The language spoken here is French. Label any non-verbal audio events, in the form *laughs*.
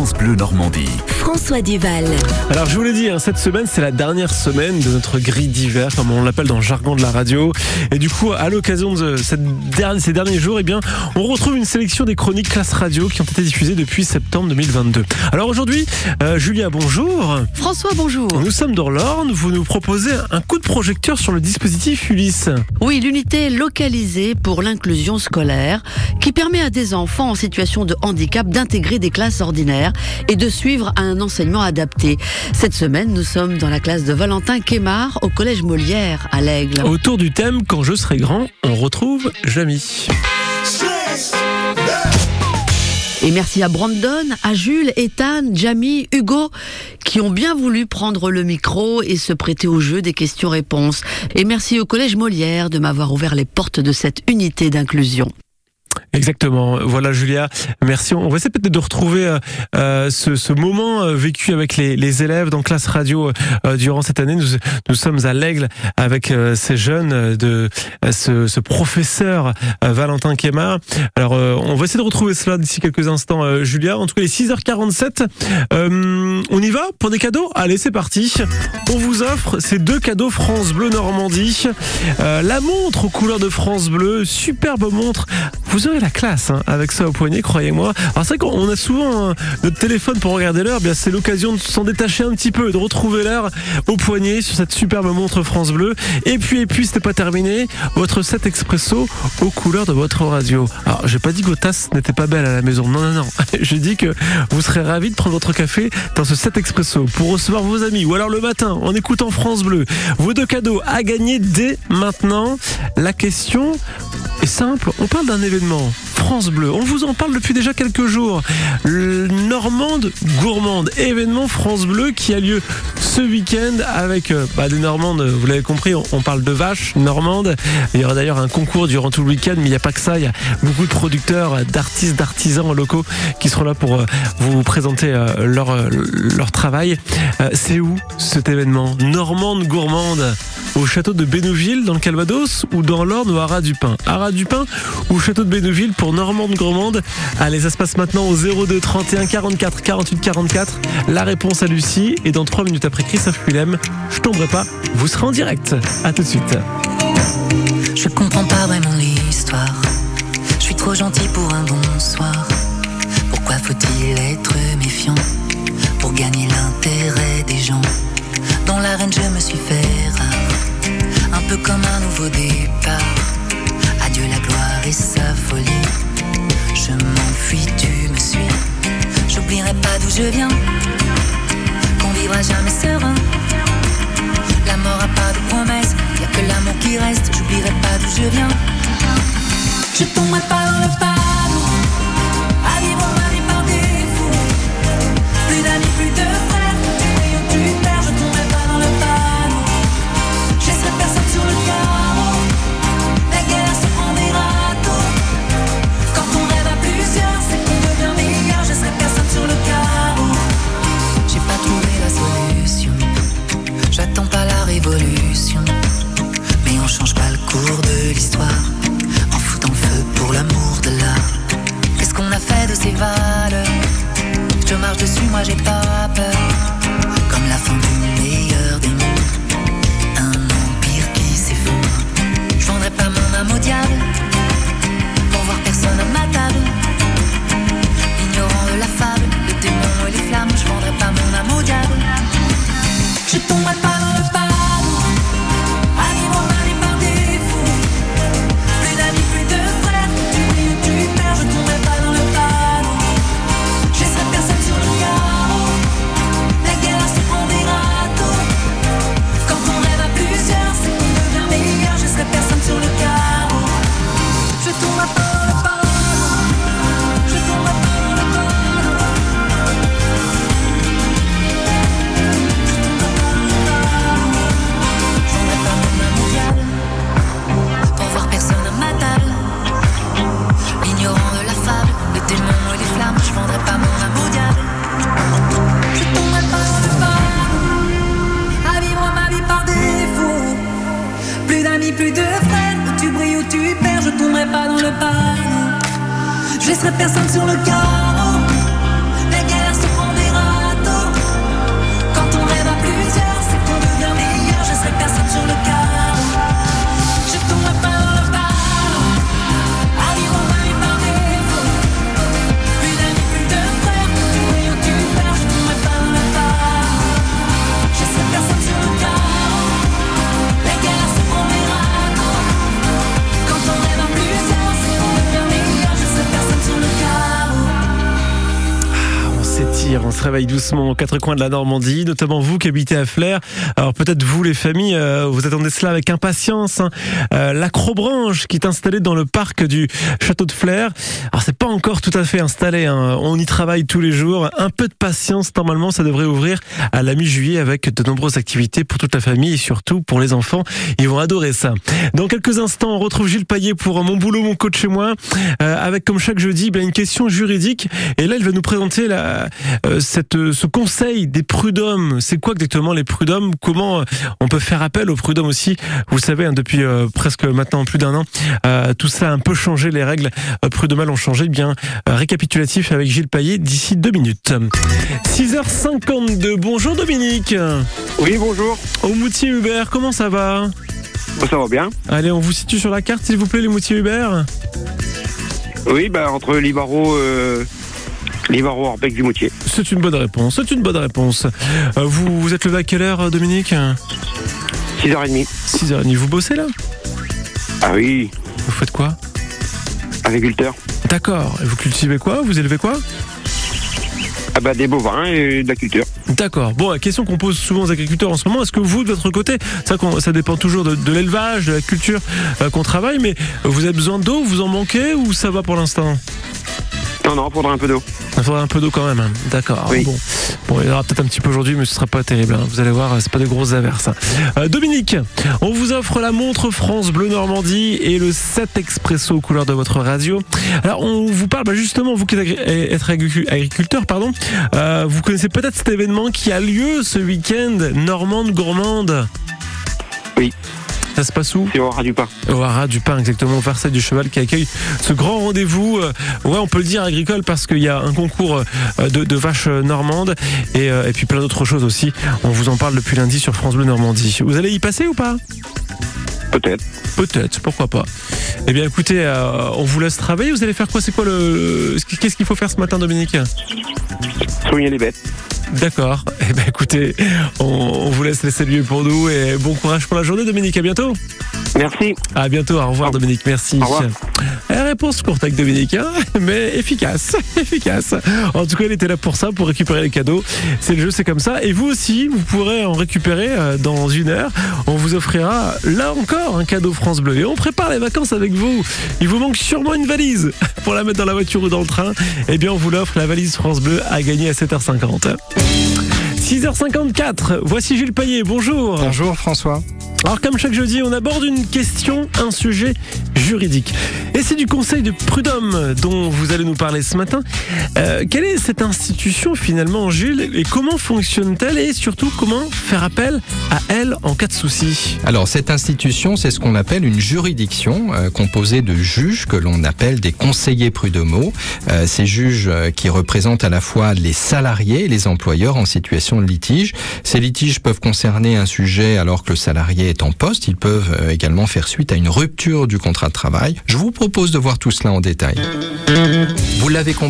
France Bleu Normandie. François Duval. Alors je vous l'ai dit, hein, cette semaine c'est la dernière semaine de notre grille d'hiver, comme on l'appelle dans le jargon de la radio. Et du coup, à l'occasion de cette dernière, ces derniers jours, eh bien, on retrouve une sélection des chroniques classe radio qui ont été diffusées depuis septembre 2022. Alors aujourd'hui, euh, Julia, bonjour. François, bonjour. Nous sommes dans l'Orne, vous nous proposez un coup de projecteur sur le dispositif Ulysse. Oui, l'unité localisée pour l'inclusion scolaire qui permet à des enfants en situation de handicap d'intégrer des classes ordinaires et de suivre un enseignement adapté. Cette semaine, nous sommes dans la classe de Valentin Quémar au collège Molière à l'Aigle. Autour du thème Quand je serai grand, on retrouve Jamy. Et merci à Brandon, à Jules, Ethan, Jamie, Hugo, qui ont bien voulu prendre le micro et se prêter au jeu des questions-réponses. Et merci au Collège Molière de m'avoir ouvert les portes de cette unité d'inclusion. Exactement. Voilà, Julia. Merci. On va essayer peut-être de retrouver euh, euh, ce, ce, moment euh, vécu avec les, les, élèves dans classe radio euh, durant cette année. Nous, nous sommes à l'Aigle avec euh, ces jeunes de ce, ce, professeur Valentin Kemar. Alors, on va essayer de retrouver cela d'ici quelques instants, Julia. En tout cas, les 6h47. on y va pour des cadeaux? Allez, c'est parti. On vous offre ces deux cadeaux France Bleu Normandie. la montre aux couleurs de France Bleu, superbe montre. Vous aurez la classe hein, avec ça au poignet, croyez-moi. Alors c'est vrai qu'on a souvent hein, notre téléphone pour regarder l'heure, bien c'est l'occasion de s'en détacher un petit peu, de retrouver l'heure au poignet sur cette superbe montre France Bleu. Et puis et puis c'était pas terminé, votre set expresso aux couleurs de votre radio. Alors j'ai pas dit que vos tasses n'étaient pas belles à la maison, non non non. *laughs* J'ai dit que vous serez ravis de prendre votre café dans ce set expresso pour recevoir vos amis ou alors le matin en écoutant France Bleu. Vos deux cadeaux à gagner dès maintenant. La question est simple, on parle d'un événement France Bleu. On vous en parle depuis déjà quelques jours. Normande Gourmande, événement France Bleu qui a lieu ce week-end avec euh, bah, des Normandes, vous l'avez compris, on, on, parle de vaches normandes. Il y aura d'ailleurs un concours durant tout le week-end, mais il n'y a pas que ça, il y a beaucoup de producteurs, d'artistes, d'artisans locaux qui seront là pour euh, vous présenter euh, leur, leur travail. C'est où cet événement Normande Gourmande? Au château de Bénouville dans le Calvados ou dans l'Orne ou à Ras-du-Pin À Ras-du-Pin ou château de Bénouville pour Normande Gourmande Allez, ça se passe maintenant au 02 31 44 48 44. La réponse à Lucie et dans 3 minutes après Christophe Willem, je tomberai pas, vous serez en direct. À tout de suite. Je comprends pas vraiment l'histoire. Je suis trop gentil pour un bonsoir. Pourquoi faut-il être méfiant pour gagner l'intérêt des gens qui reste. J'oublierai pas d'où je viens. Je tomberai pas dans le panneau. En foutant le feu pour l'amour de l'art. Qu'est-ce qu'on a fait de ces valeurs? Je marche dessus, moi j'ai pas peur. Comme la fin du meilleur des mondes. Un empire qui s'effondre. Je vendrai pas mon âme au diable. Laisserai personne sur le carreau se réveille doucement aux quatre coins de la Normandie, notamment vous qui habitez à Flers. Alors peut-être vous les familles, euh, vous attendez cela avec impatience. Hein. Euh, L'acrobranche qui est installée dans le parc du château de Flers. Alors c'est pas encore tout à fait installé, hein. on y travaille tous les jours. Un peu de patience, normalement ça devrait ouvrir à la mi-juillet avec de nombreuses activités pour toute la famille et surtout pour les enfants. Ils vont adorer ça. Dans quelques instants, on retrouve Gilles Paillet pour Mon boulot, mon coach chez moi, euh, avec comme chaque jeudi une question juridique. Et là, il va nous présenter la, euh, cette, euh, ce conseil des prud'hommes. C'est quoi exactement les prud'hommes? Comment euh, on peut faire appel aux prud'hommes aussi? Vous le savez, hein, depuis euh, presque maintenant plus d'un an, euh, tout ça a un peu changé. Les règles prud'homales ont changé. Eh Bien récapitulatif avec Gilles Paillet d'ici deux minutes. 6h52. Bonjour Dominique. Oui, bonjour. Au Moutier Hubert, comment ça va? Bon, ça va bien Allez, on vous situe sur la carte, s'il vous plaît, les Moutier Hubert. Oui, bah, entre Libaro, euh, Libaro, Orbec, Vimoutier. C'est une bonne réponse. C'est une bonne réponse. Euh, vous, vous êtes levé à quelle heure, Dominique 6h30. 6h30. Vous bossez là Ah oui, Vous faites quoi agriculteur. D'accord. Et vous cultivez quoi Vous élevez quoi Ah bah, des bovins et de la culture. D'accord. Bon, la question qu'on pose souvent aux agriculteurs en ce moment, est-ce que vous, de votre côté, ça, dépend toujours de, de l'élevage, de la culture euh, qu'on travaille, mais vous avez besoin d'eau, vous en manquez ou ça va pour l'instant? Non, non, faudra un peu d'eau. Il faudrait un peu d'eau quand même. hein. D'accord. Oui. Bon. bon, il y aura peut-être un petit peu aujourd'hui, mais ce sera pas terrible. hein. Vous allez voir, c'est pas des grosses averses. hein. Euh, Dominique, on vous offre la montre France Bleu Normandie et le 7 Expresso aux couleurs de votre radio. Alors, on vous parle bah, justement, vous qui êtes agri- être agricu- agriculteur, pardon, euh, vous connaissez peut-être cet événement qui a lieu ce week-end, Normande Gourmande. Oui. Ça se passe où C'est au ras du pain. au Haras du Pain, exactement, au Versailles du Cheval, qui accueille ce grand rendez-vous. euh, ouais, on peut le dire agricole parce qu'il y a un concours euh, de, de vaches normandes et, euh, et puis plein d'autres choses aussi. On vous en parle depuis lundi sur France Bleu Normandie. Vous allez y passer ou pas? Peut-être. Peut-être, pourquoi pas. Eh bien, écoutez, euh, on vous laisse travailler. Vous allez faire quoi? C'est quoi le. le- Qu'est-ce qu'il faut faire ce matin, Dominique? Soigner les bêtes. D'accord. Eh bien, écoutez, on, on vous laisse les saluer pour nous et bon courage pour la journée, Dominique. À bientôt. Merci. À bientôt, au revoir Dominique, merci. Au revoir. La réponse courte avec Dominique, hein, *laughs* mais efficace, *laughs* efficace. En tout cas, il était là pour ça, pour récupérer les cadeaux. C'est le jeu, c'est comme ça. Et vous aussi, vous pourrez en récupérer euh, dans une heure. On vous offrira là encore un cadeau France Bleu. Et on prépare les vacances avec vous. Il vous manque sûrement une valise *laughs* pour la mettre dans la voiture ou dans le train. Eh bien, on vous l'offre, la valise France Bleu à gagner à 7h50. 6h54, voici Jules Payet, bonjour. Bonjour François. Alors comme chaque jeudi, on aborde une question, un sujet juridique. Et c'est du Conseil de prud'homme dont vous allez nous parler ce matin. Euh, quelle est cette institution finalement, Jules Et comment fonctionne-t-elle Et surtout, comment faire appel à elle en cas de souci? Alors cette institution, c'est ce qu'on appelle une juridiction euh, composée de juges que l'on appelle des conseillers prud'homaux. Euh, ces juges qui représentent à la fois les salariés et les employeurs en situation de litige. Ces litiges peuvent concerner un sujet alors que le salarié est en poste. Ils peuvent euh, également faire suite à une rupture du contrat de travail. Je vous propose de voir tout cela en détail. Vous l'avez compris.